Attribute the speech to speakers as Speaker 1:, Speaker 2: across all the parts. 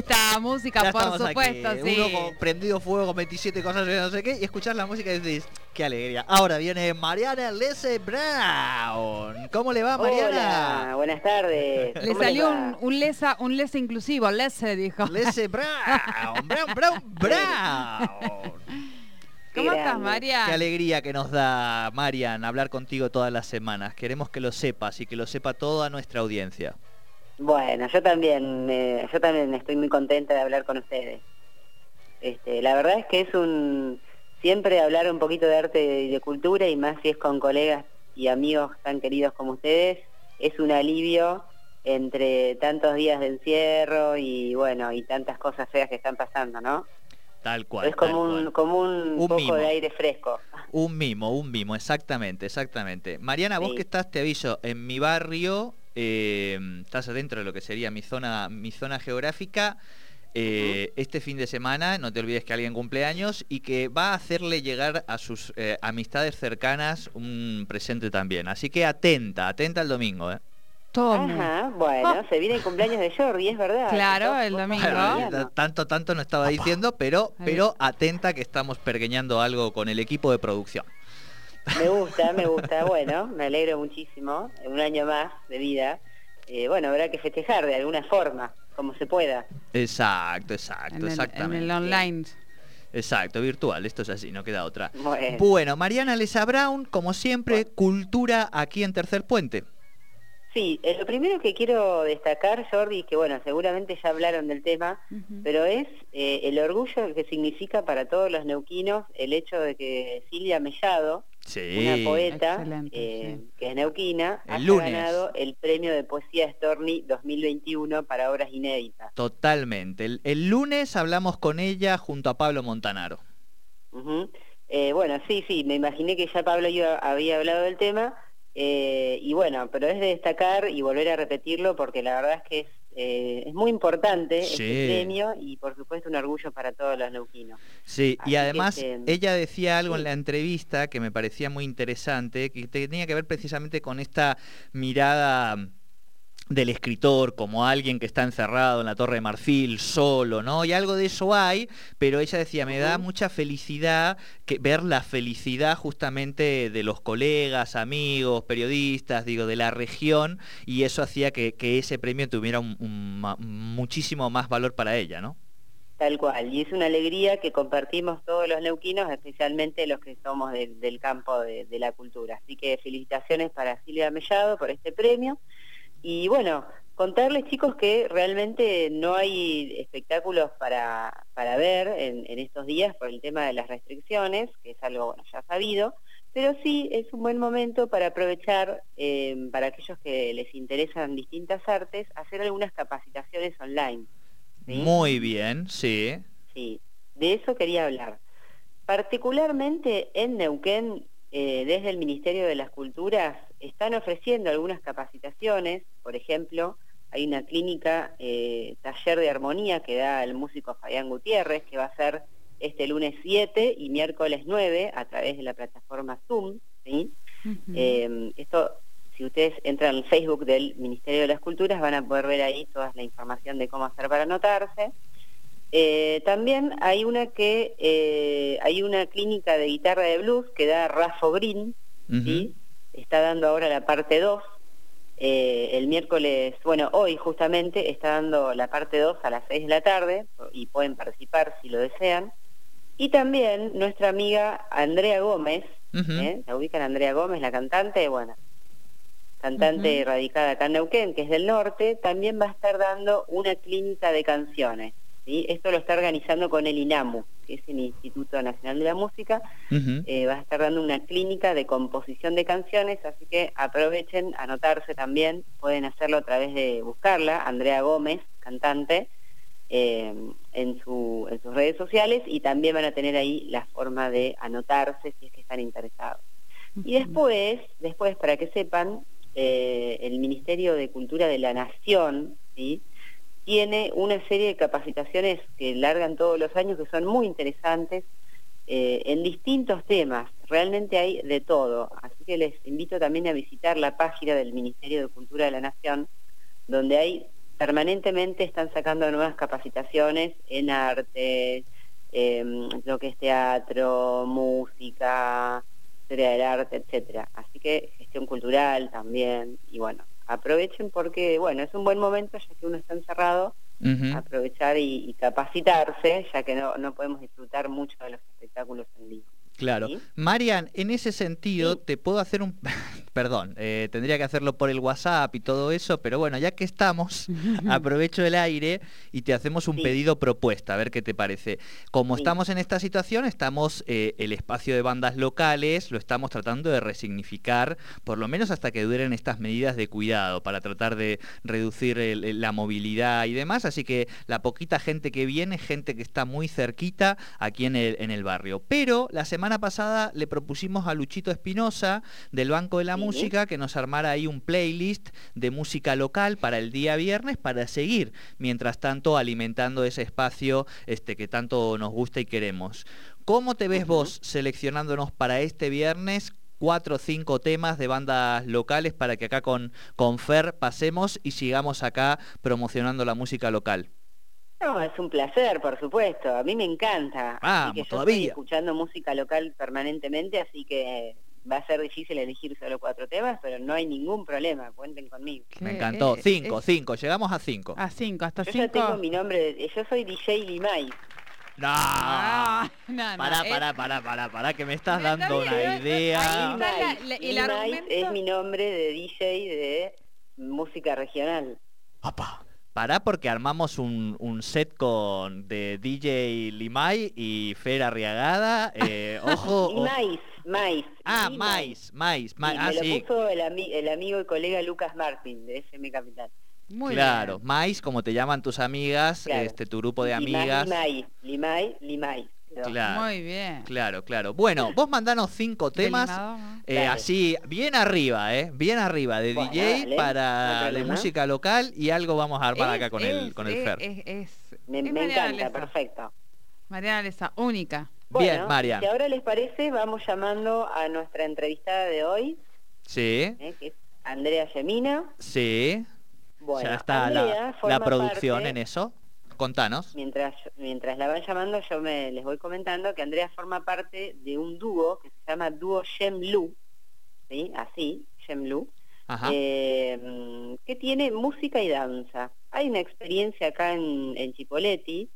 Speaker 1: esta música,
Speaker 2: Ya
Speaker 1: por supuesto,
Speaker 2: aquí.
Speaker 1: sí.
Speaker 2: Uno con prendido fuego con 27 cosas y no sé qué, y escuchar la música y decís, qué alegría. Ahora viene Mariana Lese Brown. ¿Cómo le va, Mariana?
Speaker 3: Hola, buenas tardes.
Speaker 1: Le
Speaker 3: ¿Cómo
Speaker 1: salió un, un lesa, un lesa inclusivo, lese dijo.
Speaker 2: Lese Brown, Brown, Brown, Brown.
Speaker 1: ¿Cómo estás. María?
Speaker 2: Qué alegría que nos da, Marian, hablar contigo todas las semanas. Queremos que lo sepas y que lo sepa toda nuestra audiencia.
Speaker 3: Bueno, yo también, eh, yo también estoy muy contenta de hablar con ustedes. Este, la verdad es que es un siempre hablar un poquito de arte y de cultura y más si es con colegas y amigos tan queridos como ustedes, es un alivio entre tantos días de encierro y bueno, y tantas cosas feas que están pasando, ¿no?
Speaker 2: Tal cual.
Speaker 3: es como un
Speaker 2: cual.
Speaker 3: como un,
Speaker 2: Un
Speaker 3: poco
Speaker 2: mimo.
Speaker 3: de aire fresco.
Speaker 2: Un mimo, un mimo, exactamente, exactamente. Mariana, vos
Speaker 3: Sí.
Speaker 2: que estás, te aviso, en mi barrio, eh, estás adentro de lo que sería mi zona, mi zona geográfica. eh, Este fin de semana, no te olvides que alguien cumple años y que va a hacerle llegar a sus eh, amistades cercanas un presente también. Así que atenta, atenta el domingo. ¿eh?
Speaker 1: Toma.
Speaker 3: Ajá, bueno, se viene el cumpleaños de Jordi, es verdad.
Speaker 1: Claro, el domingo.
Speaker 2: Bueno, tanto, tanto no estaba diciendo, pero, pero atenta que estamos pergueñando algo con el equipo de producción.
Speaker 3: Me gusta, me gusta. Bueno, me alegro muchísimo. Un año más de vida. Eh, bueno, habrá que festejar de alguna forma, como se pueda.
Speaker 2: Exacto, exacto,
Speaker 1: En el, en
Speaker 2: exactamente.
Speaker 1: el online.
Speaker 2: Exacto, virtual, esto es así, no queda otra.
Speaker 3: Bueno,
Speaker 2: Bueno, Mariana Lesa Brown, como siempre, cultura aquí en Tercer Puente.
Speaker 3: sí, eh, lo primero que quiero destacar, Jordi, que bueno, seguramente ya hablaron del tema, pero es eh, el orgullo que significa para todos los neuquinos el hecho de que Silvia Mellado,
Speaker 2: Sí.
Speaker 3: una poeta eh,
Speaker 1: sí.
Speaker 3: que es neuquina,
Speaker 2: El lunes.
Speaker 3: ganado el premio de poesía Storni 2021 para obras inéditas.
Speaker 2: Totalmente. El, el lunes hablamos con ella junto a Pablo Montanaro.
Speaker 3: Eh, bueno, sí, sí, me imaginé que ya Pablo iba- había hablado del tema, eh, y bueno, pero es de destacar y volver a repetirlo porque la verdad es que es, eh, es muy importante
Speaker 2: Sí.
Speaker 3: este premio y por supuesto un orgullo para todos los neuquinos.
Speaker 2: Sí,
Speaker 3: Así
Speaker 2: y
Speaker 3: que,
Speaker 2: además
Speaker 3: este,
Speaker 2: ella decía algo en la entrevista que me parecía muy interesante, que tenía que ver precisamente con esta mirada del escritor como alguien que está encerrado en la Torre de Marfil solo, ¿no? Y algo de eso hay, pero ella decía, me da mucha felicidad que ver la felicidad justamente de los colegas, amigos, periodistas, digo, de la región, y eso hacía que, que ese premio tuviera un- muchísimo más valor para ella, ¿no?
Speaker 3: Tal cual, y es una alegría que compartimos todos los neuquinos, especialmente los que somos de- del campo de, de la cultura. Así que felicitaciones para Silvia Mellado por este premio. Y bueno, contarles chicos que realmente no hay espectáculos para, para ver en, en estos días por el tema de las restricciones, que es algo bueno, ya sabido, pero sí es un buen momento para aprovechar, eh, para aquellos que les interesan distintas artes, hacer algunas capacitaciones online. ¿sí?
Speaker 2: Muy bien, sí.
Speaker 3: Sí, de eso quería hablar. Particularmente en Neuquén, eh, desde el Ministerio de las Culturas, están ofreciendo algunas capacitaciones, por ejemplo, hay una clínica, eh, taller de armonía que da el músico Fabián Gutiérrez, que va a ser este lunes 7 y miércoles 9 a través de la plataforma Zoom. Eh, esto, si ustedes entran al Facebook del Ministerio de las Culturas, van a poder ver ahí toda la información de cómo hacer para anotarse. Eh, también hay una que eh, hay una clínica de guitarra de blues que da Rafo Green. ¿sí? está dando ahora la parte 2. Eh, el miércoles, bueno, hoy justamente está dando la parte 2 a las 6 de la tarde y pueden participar si lo desean. Y también nuestra amiga Andrea Gómez. ¿La ubican Andrea Gómez, la cantante? Bueno, cantante radicada acá en Neuquén, que es del norte, también va a estar dando una clínica de canciones. ¿Sí? Esto lo está organizando con el INAMU, que es el Instituto Nacional de la Música. Eh, va a estar dando una clínica de composición de canciones, así que aprovechen, anotarse también. Pueden hacerlo a través de buscarla, Andrea Gómez, cantante, eh, en, su, en sus redes sociales y también van a tener ahí la forma de anotarse si es que están interesados. Y después, después para que sepan, eh, el Ministerio de Cultura de la Nación, ¿sí? Tiene una serie de capacitaciones que largan todos los años que son muy interesantes eh, en distintos temas. Realmente hay de todo. Así que les invito también a visitar la página del Ministerio de Cultura de la Nación, donde hay permanentemente están sacando nuevas capacitaciones en arte, em, lo que es teatro, música, historia del arte, etcétera. Así que gestión cultural también, y bueno, aprovechen porque, bueno, es un buen momento ya que uno está encerrado, aprovechar y, y capacitarse, ya que no, no podemos disfrutar mucho de los espectáculos en vivo.
Speaker 2: Claro.
Speaker 3: ¿Sí?
Speaker 2: Marian, en ese sentido,
Speaker 3: Sí.
Speaker 2: te puedo hacer un... Perdón, eh, tendría que hacerlo por el WhatsApp y todo eso, pero bueno, ya que estamos, aprovecho el aire y te hacemos un
Speaker 3: Sí.
Speaker 2: pedido propuesta, a ver qué te parece. Como estamos en esta situación, estamos eh, el espacio de bandas locales, lo estamos tratando de resignificar, por lo menos hasta que duren estas medidas de cuidado, para tratar de reducir el- la movilidad y demás. Así que la poquita gente que viene, gente que está muy cerquita aquí en el, en el barrio. Pero la semana pasada le propusimos a Luchito Espinosa del Banco de la
Speaker 3: Sí.
Speaker 2: Música que nos armara ahí un playlist de música local para el día viernes para seguir, mientras tanto, alimentando ese espacio este, que tanto nos gusta y queremos. ¿Cómo te ves vos seleccionándonos para este viernes? cuatro o cinco temas de bandas locales para que acá con, con Fer pasemos y sigamos acá promocionando la música local.
Speaker 3: No, es un placer, por supuesto. A mí me encanta.
Speaker 2: Vamos,
Speaker 3: así que yo
Speaker 2: todavía.
Speaker 3: estoy escuchando música local permanentemente, así que va a ser difícil elegir solo cuatro temas, pero no hay ningún problema. Cuenten conmigo.
Speaker 2: Me encantó.
Speaker 1: eh,
Speaker 2: cinco,
Speaker 1: es-
Speaker 2: cinco. Llegamos a cinco.
Speaker 1: A cinco, hasta
Speaker 3: Yo
Speaker 1: cinco.
Speaker 3: ya tengo mi nombre, de- yo soy DJ Limay.
Speaker 2: No.
Speaker 1: Ah, no, no,
Speaker 2: Pará,
Speaker 1: es-
Speaker 2: pará, pará, pará, pará, que me estás
Speaker 1: Está
Speaker 2: dando
Speaker 1: bien,
Speaker 2: una
Speaker 1: ahí
Speaker 2: idea.
Speaker 1: está la-
Speaker 3: Limay.
Speaker 1: la- el
Speaker 3: Limay
Speaker 1: argumento-
Speaker 3: es mi nombre de DJ de música regional.
Speaker 2: Apa. Pará porque armamos un, un set con de DJ Limay y Fer Arriagada. Eh, ojo. o-
Speaker 3: Limay, Mais.
Speaker 2: Ah,
Speaker 3: Limay.
Speaker 2: Mais, Mais, Mais.
Speaker 3: Sí,
Speaker 2: Ah,
Speaker 3: me lo
Speaker 2: sí.
Speaker 3: puso el, ami- el amigo y colega Lucas Martín, de FM Capital.
Speaker 1: Muy
Speaker 2: claro,
Speaker 1: bien.
Speaker 2: Mais, como te llaman tus amigas,
Speaker 3: Claro.
Speaker 2: este tu grupo de
Speaker 3: Limay,
Speaker 2: amigas.
Speaker 3: Limay, Limay, Limay.
Speaker 2: Claro.
Speaker 1: Muy bien.
Speaker 2: Claro, claro. Bueno, vos mandanos cinco temas. Eh, así, bien arriba, ¿eh? Bien arriba, de
Speaker 3: Bueno,
Speaker 2: DJ
Speaker 3: dale,
Speaker 2: para
Speaker 3: problema.
Speaker 2: música local y algo vamos a armar acá
Speaker 1: Es-
Speaker 2: con el,
Speaker 1: es-
Speaker 2: con el Fer.
Speaker 1: Es, es-
Speaker 3: Me,
Speaker 1: es
Speaker 3: me
Speaker 1: Mariana
Speaker 3: encanta,
Speaker 1: Lesa.
Speaker 3: perfecto.
Speaker 1: Mariana Lesa, única.
Speaker 2: Bien, Marian.
Speaker 3: Si ahora les parece, vamos llamando a nuestra entrevistada de hoy,
Speaker 2: Sí,
Speaker 3: eh, que es Andrea Yemina.
Speaker 2: sí.
Speaker 3: Bueno,
Speaker 2: ya está
Speaker 3: Andrea
Speaker 2: la, la producción
Speaker 3: parte-
Speaker 2: en eso. Contanos.
Speaker 3: Mientras, mientras la van llamando, yo me les voy comentando que Andrea forma parte de un dúo que se llama Dúo Shemlu, ¿sí? Así, Shemlu, eh, que tiene música y danza. Hay una experiencia acá en, en Chipoleti,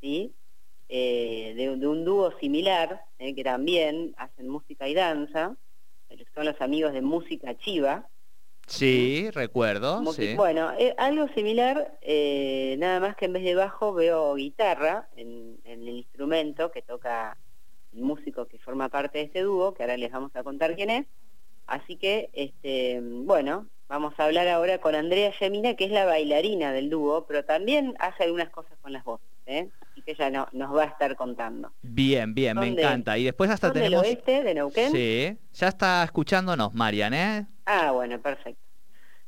Speaker 3: ¿sí? Eh, de, de un dúo similar, eh, que también hacen música y danza, son los amigos de Música Chiva.
Speaker 2: Sí, recuerdo. Sí.
Speaker 3: Bueno, eh, algo similar, eh, nada más que en vez de bajo veo guitarra en, en el instrumento que toca el músico que forma parte de este dúo, que ahora les vamos a contar quién es. Así que, este, bueno, vamos a hablar ahora con Andrea Yamina, que es la bailarina del dúo, pero también hace algunas cosas con las voces, ¿eh? Así que ella no- nos va a estar contando.
Speaker 2: Bien, bien, me encanta. Y después hasta
Speaker 3: ¿Son del
Speaker 2: tenemos...
Speaker 3: oeste, de Neuquén?
Speaker 2: Sí, ya está escuchándonos, Marian, ¿eh?
Speaker 3: Ah, bueno, perfecto.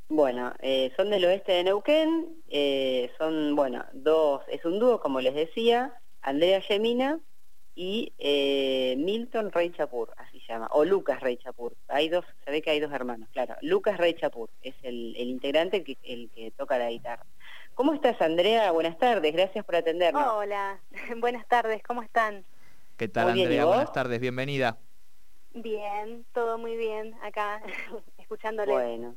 Speaker 3: Bueno, eh, son del oeste de Neuquén, eh, son, bueno, dos, es un dúo, como les decía, Andrea Yemina y eh, Milton Rey Chapur, así se llama, o Lucas Rey Chapur. Hay dos, se ve que hay dos hermanos, claro. Lucas Rey Chapur es el, el integrante que, el que toca la guitarra. ¿Cómo estás, Andrea? Buenas tardes, gracias por atendernos.
Speaker 4: Hola, buenas tardes, ¿cómo están?
Speaker 2: ¿Qué tal,
Speaker 3: Muy bien, ¿y
Speaker 2: Andrea? Buenas tardes, bienvenida.
Speaker 4: Bien, todo muy bien acá,
Speaker 3: Bueno.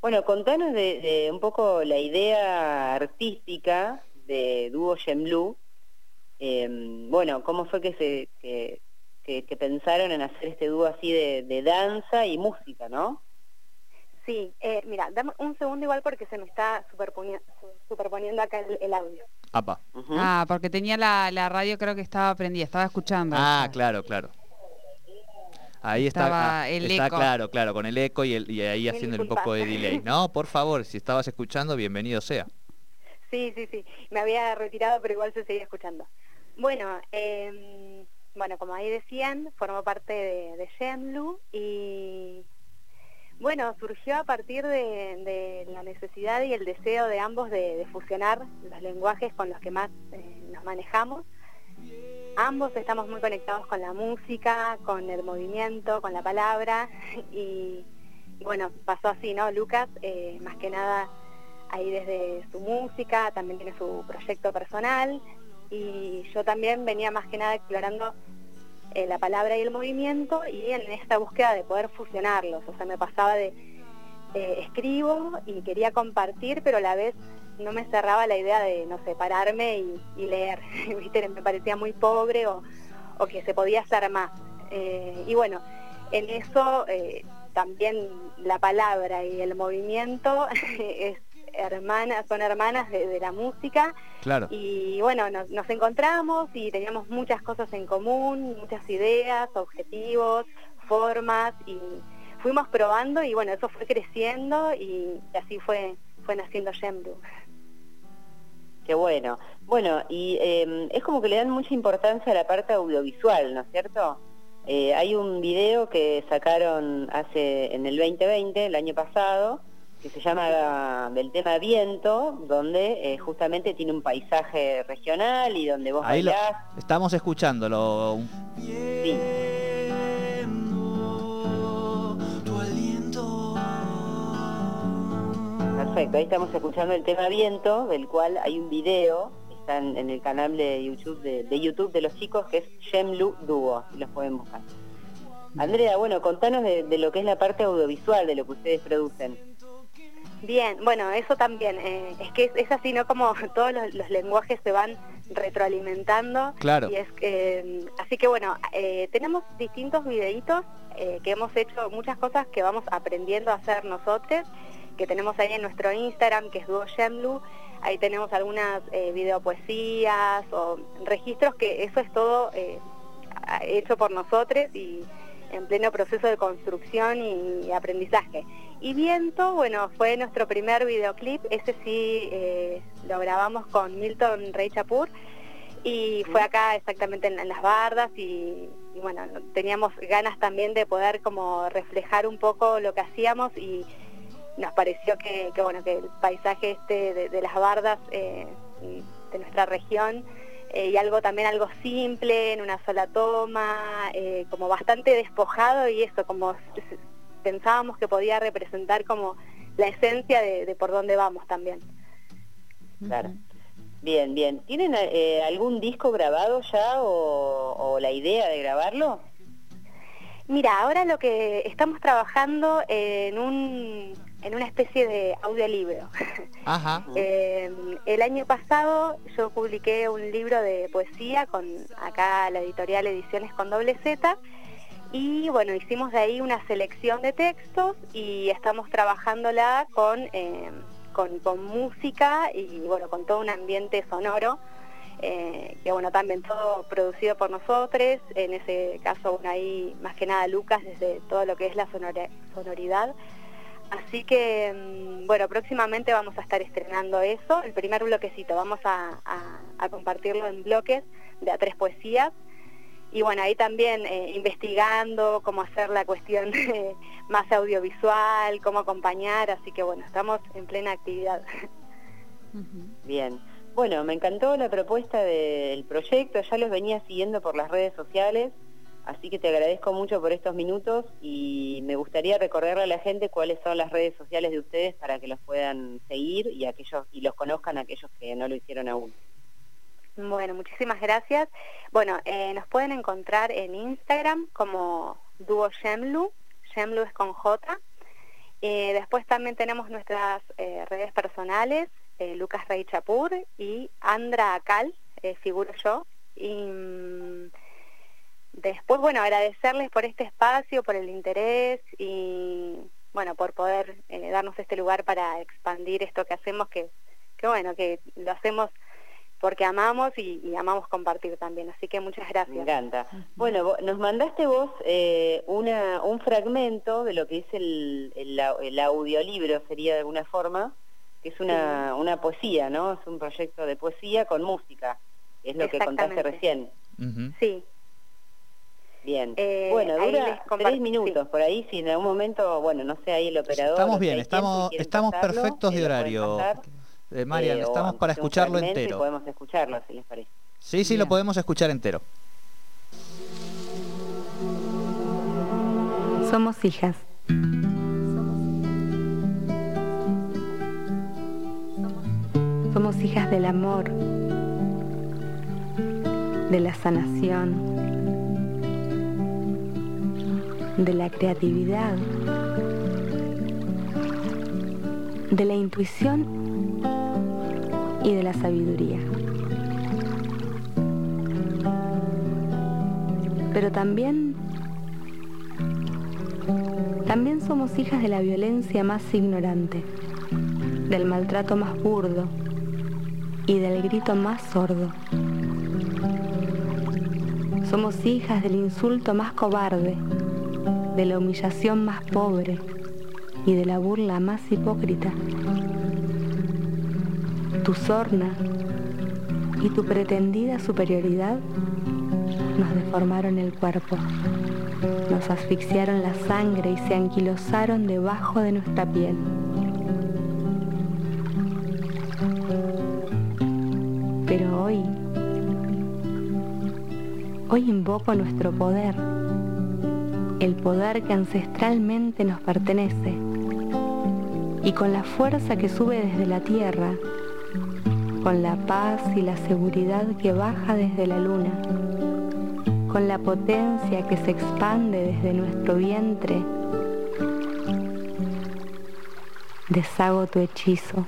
Speaker 3: Bueno, contanos de, de un poco la idea artística de Dúo Shemlu. Eh, bueno, ¿cómo fue que se que, que- que pensaron en hacer este dúo así de, de danza y música, no?
Speaker 4: Sí, eh, mira, dame un segundo igual porque se me está superponi- superponiendo acá el, el audio.
Speaker 2: Apa.
Speaker 1: Ah, porque tenía la, la radio, creo que estaba prendida, estaba escuchando.
Speaker 2: Ah, claro, claro. Ahí está,
Speaker 1: Estaba
Speaker 2: ah,
Speaker 1: el
Speaker 2: está
Speaker 1: eco.
Speaker 2: claro, claro, con el eco y, el- y ahí haciendo un poco de delay. No, por favor, si estabas escuchando, bienvenido sea.
Speaker 4: Sí, sí, sí, me había retirado pero igual se seguía escuchando. Bueno, eh, bueno, como ahí decían, formo parte de, de Shemlu y bueno, surgió a partir de, de la necesidad y el deseo de ambos de, de fusionar los lenguajes con los que más eh, nos manejamos. Ambos estamos muy conectados con la música, con el movimiento, con la palabra. Y, bueno, pasó así, ¿no? Lucas, eh, más que nada ahí desde su música, también tiene su proyecto personal. Y yo también venía más que nada explorando eh, la palabra y el movimiento y en esta búsqueda de poder fusionarlos, o sea, me pasaba de eh, escribo y quería compartir, pero a la vez no me cerraba la idea de, no sé, pararme y, leer, ¿viste? me parecía muy pobre o, que se podía hacer más. Eh, y bueno, en eso también la palabra y el movimiento es hermanas, son hermanas de, la música.
Speaker 2: Claro.
Speaker 4: Y bueno, nos, encontramos y teníamos muchas cosas en común, muchas ideas, objetivos, formas y fuimos probando y bueno, eso fue creciendo y así fue, fue naciendo Shemdu.
Speaker 3: Qué bueno. Bueno, y em, es como que le dan mucha importancia a la parte audiovisual, ¿no es cierto? Eh, hay un video que sacaron hace en el 2020, el año pasado, que se llama del tema viento, donde eh, justamente tiene un paisaje regional y donde vos
Speaker 2: Ahí estamos escuchándolo.
Speaker 3: Sí. Perfecto, ahí estamos escuchando el tema viento, del cual hay un video, está en, el canal de YouTube de, YouTube de los chicos, que es Shemlu Duo, si los pueden buscar. Andrea, bueno, contanos de lo que es la parte audiovisual de lo que ustedes producen.
Speaker 4: Bien, bueno, eso también, eh, es que es, así, ¿no? Como todos los, lenguajes se van retroalimentando.
Speaker 2: Claro.
Speaker 4: Y es que, mm, así que bueno, eh, tenemos distintos videitos eh, que hemos hecho muchas cosas que vamos aprendiendo a hacer nosotros, que tenemos ahí en nuestro Instagram, que es Duo Shemlu. Ahí tenemos algunas videopoesías o registros que eso es todo hecho por nosotros y en pleno proceso de construcción y aprendizaje. Y Viento, bueno, fue nuestro primer videoclip, ese sí eh, lo grabamos con Milton Rey Chapur y fue acá exactamente en, las bardas y, bueno, teníamos ganas también de poder como reflejar un poco lo que hacíamos y nos pareció que, bueno, que el paisaje este de, las bardas eh, de nuestra región eh, y algo también algo simple, en una sola toma, como bastante despojado y eso, como pensábamos que podía representar como la esencia de, por dónde vamos también.
Speaker 3: Claro. Bien, bien. ¿Tienen eh, algún disco grabado ya o, la idea de grabarlo?
Speaker 4: Mira, ahora lo que estamos trabajando en un en una especie de audiolibro.
Speaker 2: Ajá.
Speaker 4: Eh, el año pasado yo publiqué un libro de poesía con acá la editorial Ediciones con doble Z y bueno, hicimos de ahí una selección de textos y estamos trabajándola con, eh, con, música y bueno, con todo un ambiente sonoro. Eh, que bueno, también todo producido por nosotros, en ese caso bueno, ahí más que nada Lucas desde todo lo que es la sonoridad. Así que, mm, bueno, próximamente vamos a estar estrenando eso, el primer bloquecito, vamos a, a compartirlo en bloques de a tres poesías. Y bueno, ahí también eh, investigando cómo hacer la cuestión más audiovisual, cómo acompañar, así que bueno, estamos en plena actividad.
Speaker 3: Bien. Bueno, me encantó la propuesta del proyecto, ya los venía siguiendo por las redes sociales, así que te agradezco mucho por estos minutos y me gustaría recordarle a la gente cuáles son las redes sociales de ustedes para que los puedan seguir y aquellos y los conozcan aquellos que no lo hicieron aún.
Speaker 4: Bueno, muchísimas gracias. Bueno, eh, nos pueden encontrar en Instagram como Duo Shemlu, Shemlu es con J. Eh, después también tenemos nuestras eh, redes personales, Lucas Rey Chapur y Andra Acal, figuro yo. Y mm, después, bueno, agradecerles por este espacio, por el interés y, bueno, por poder darnos este lugar para expandir esto que hacemos, que, que bueno, que lo hacemos porque amamos y, amamos compartir también. Así que muchas gracias.
Speaker 3: Me encanta. Bueno, nos mandaste vos eh, una, un fragmento de lo que es el, el, audiolibro, sería de alguna forma, que es una, una poesía, ¿no? Es un proyecto de poesía con música, es lo que contaste recién.
Speaker 4: Sí.
Speaker 3: Bien. Eh, bueno, dura tres minutos por ahí, si en algún momento, bueno, no sé, ahí el operador...
Speaker 2: Estamos bien, estamos, estamos perfectos de horario. Eh, Marian, estamos para escucharlo entero.
Speaker 3: Podemos escucharlo, si les parece.
Speaker 2: Sí, sí, lo podemos escuchar entero.
Speaker 5: Somos hijas. Somos hijas del amor, de la sanación, de la creatividad, de la intuición y de la sabiduría. Pero también también somos hijas de la violencia más ignorante, del maltrato más burdo y del grito más sordo. Somos hijas del insulto más cobarde, de la humillación más pobre y de la burla más hipócrita. Tu sorna y tu pretendida superioridad nos deformaron el cuerpo, nos asfixiaron la sangre y se anquilosaron debajo de nuestra piel. Pero hoy, hoy invoco nuestro poder, el poder que ancestralmente nos pertenece, y con la fuerza que sube desde la tierra, con la paz y la seguridad que baja desde la luna, con la potencia que se expande desde nuestro vientre, deshago tu hechizo.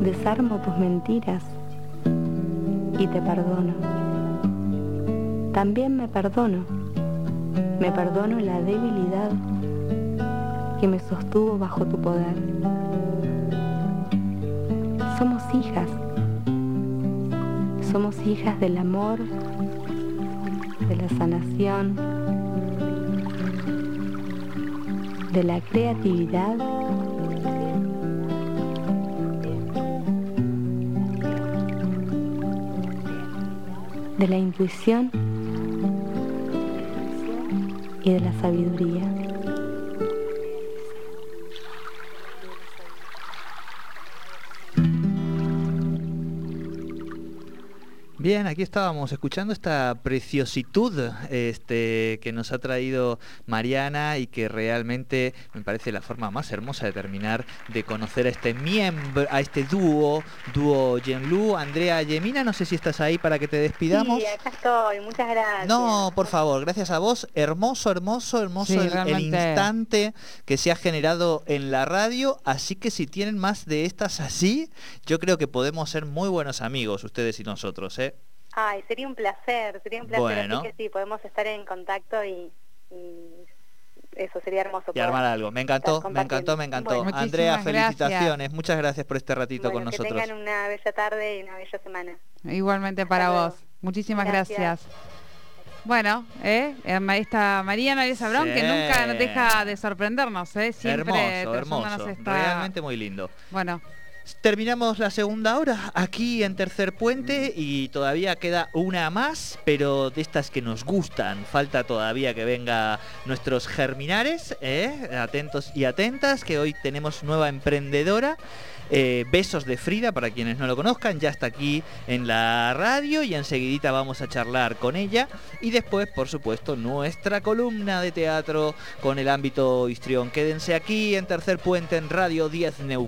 Speaker 5: Desarmo tus mentiras y te perdono. También me perdono. Me perdono la debilidad que me sostuvo bajo tu poder. Somos hijas. Somos hijas del amor, de la sanación, de la creatividad de la intuición y de la sabiduría.
Speaker 2: Bien, aquí estábamos escuchando esta preciositud este, que nos ha traído Mariana y que realmente me parece la forma más hermosa de terminar de conocer a este miembro, a este dúo, dúo Yenlu. Andrea Yemina, no sé si estás ahí para que te despidamos.
Speaker 4: Sí, acá estoy, muchas gracias.
Speaker 2: No, por favor, gracias a vos. Hermoso, hermoso, hermoso
Speaker 1: Sí,
Speaker 2: el- el, instante que se ha generado en la radio. Así que si tienen más de estas así, yo creo que podemos ser muy buenos amigos, ustedes y nosotros, ¿eh?
Speaker 4: Ay, sería un placer, sería un placer.
Speaker 2: Bueno.
Speaker 4: Así que sí, podemos estar en contacto y, y eso sería hermoso.
Speaker 2: Y armar algo. Me encantó, me encantó, me encantó.
Speaker 4: Bueno,
Speaker 2: Andrea, felicitaciones. Muchas gracias por este ratito
Speaker 4: bueno,
Speaker 2: con
Speaker 4: que
Speaker 2: nosotros.
Speaker 4: tengan una bella tarde y una bella semana.
Speaker 1: Igualmente para vos. Muchísimas
Speaker 4: Gracias.
Speaker 1: gracias. Bueno, ¿eh? Herma- Esta María María Sabrón, que
Speaker 2: Sí.
Speaker 1: nunca nos deja de sorprendernos, ¿eh? Siempre
Speaker 2: hermoso, hermoso. Realmente muy lindo.
Speaker 1: Bueno,
Speaker 2: Terminamos la segunda hora aquí en Tercer Puente y todavía queda una más, pero de estas que nos gustan. Falta todavía que venga nuestros germinares, ¿eh? atentos y atentas, que hoy tenemos nueva emprendedora. Eh, besos de Frida, para quienes no lo conozcan, ya está aquí en la radio y enseguidita vamos a charlar con ella. Y después, por supuesto, nuestra columna de teatro con el ámbito histrión. Quédense aquí en Tercer Puente en Radio 10 Neuquén.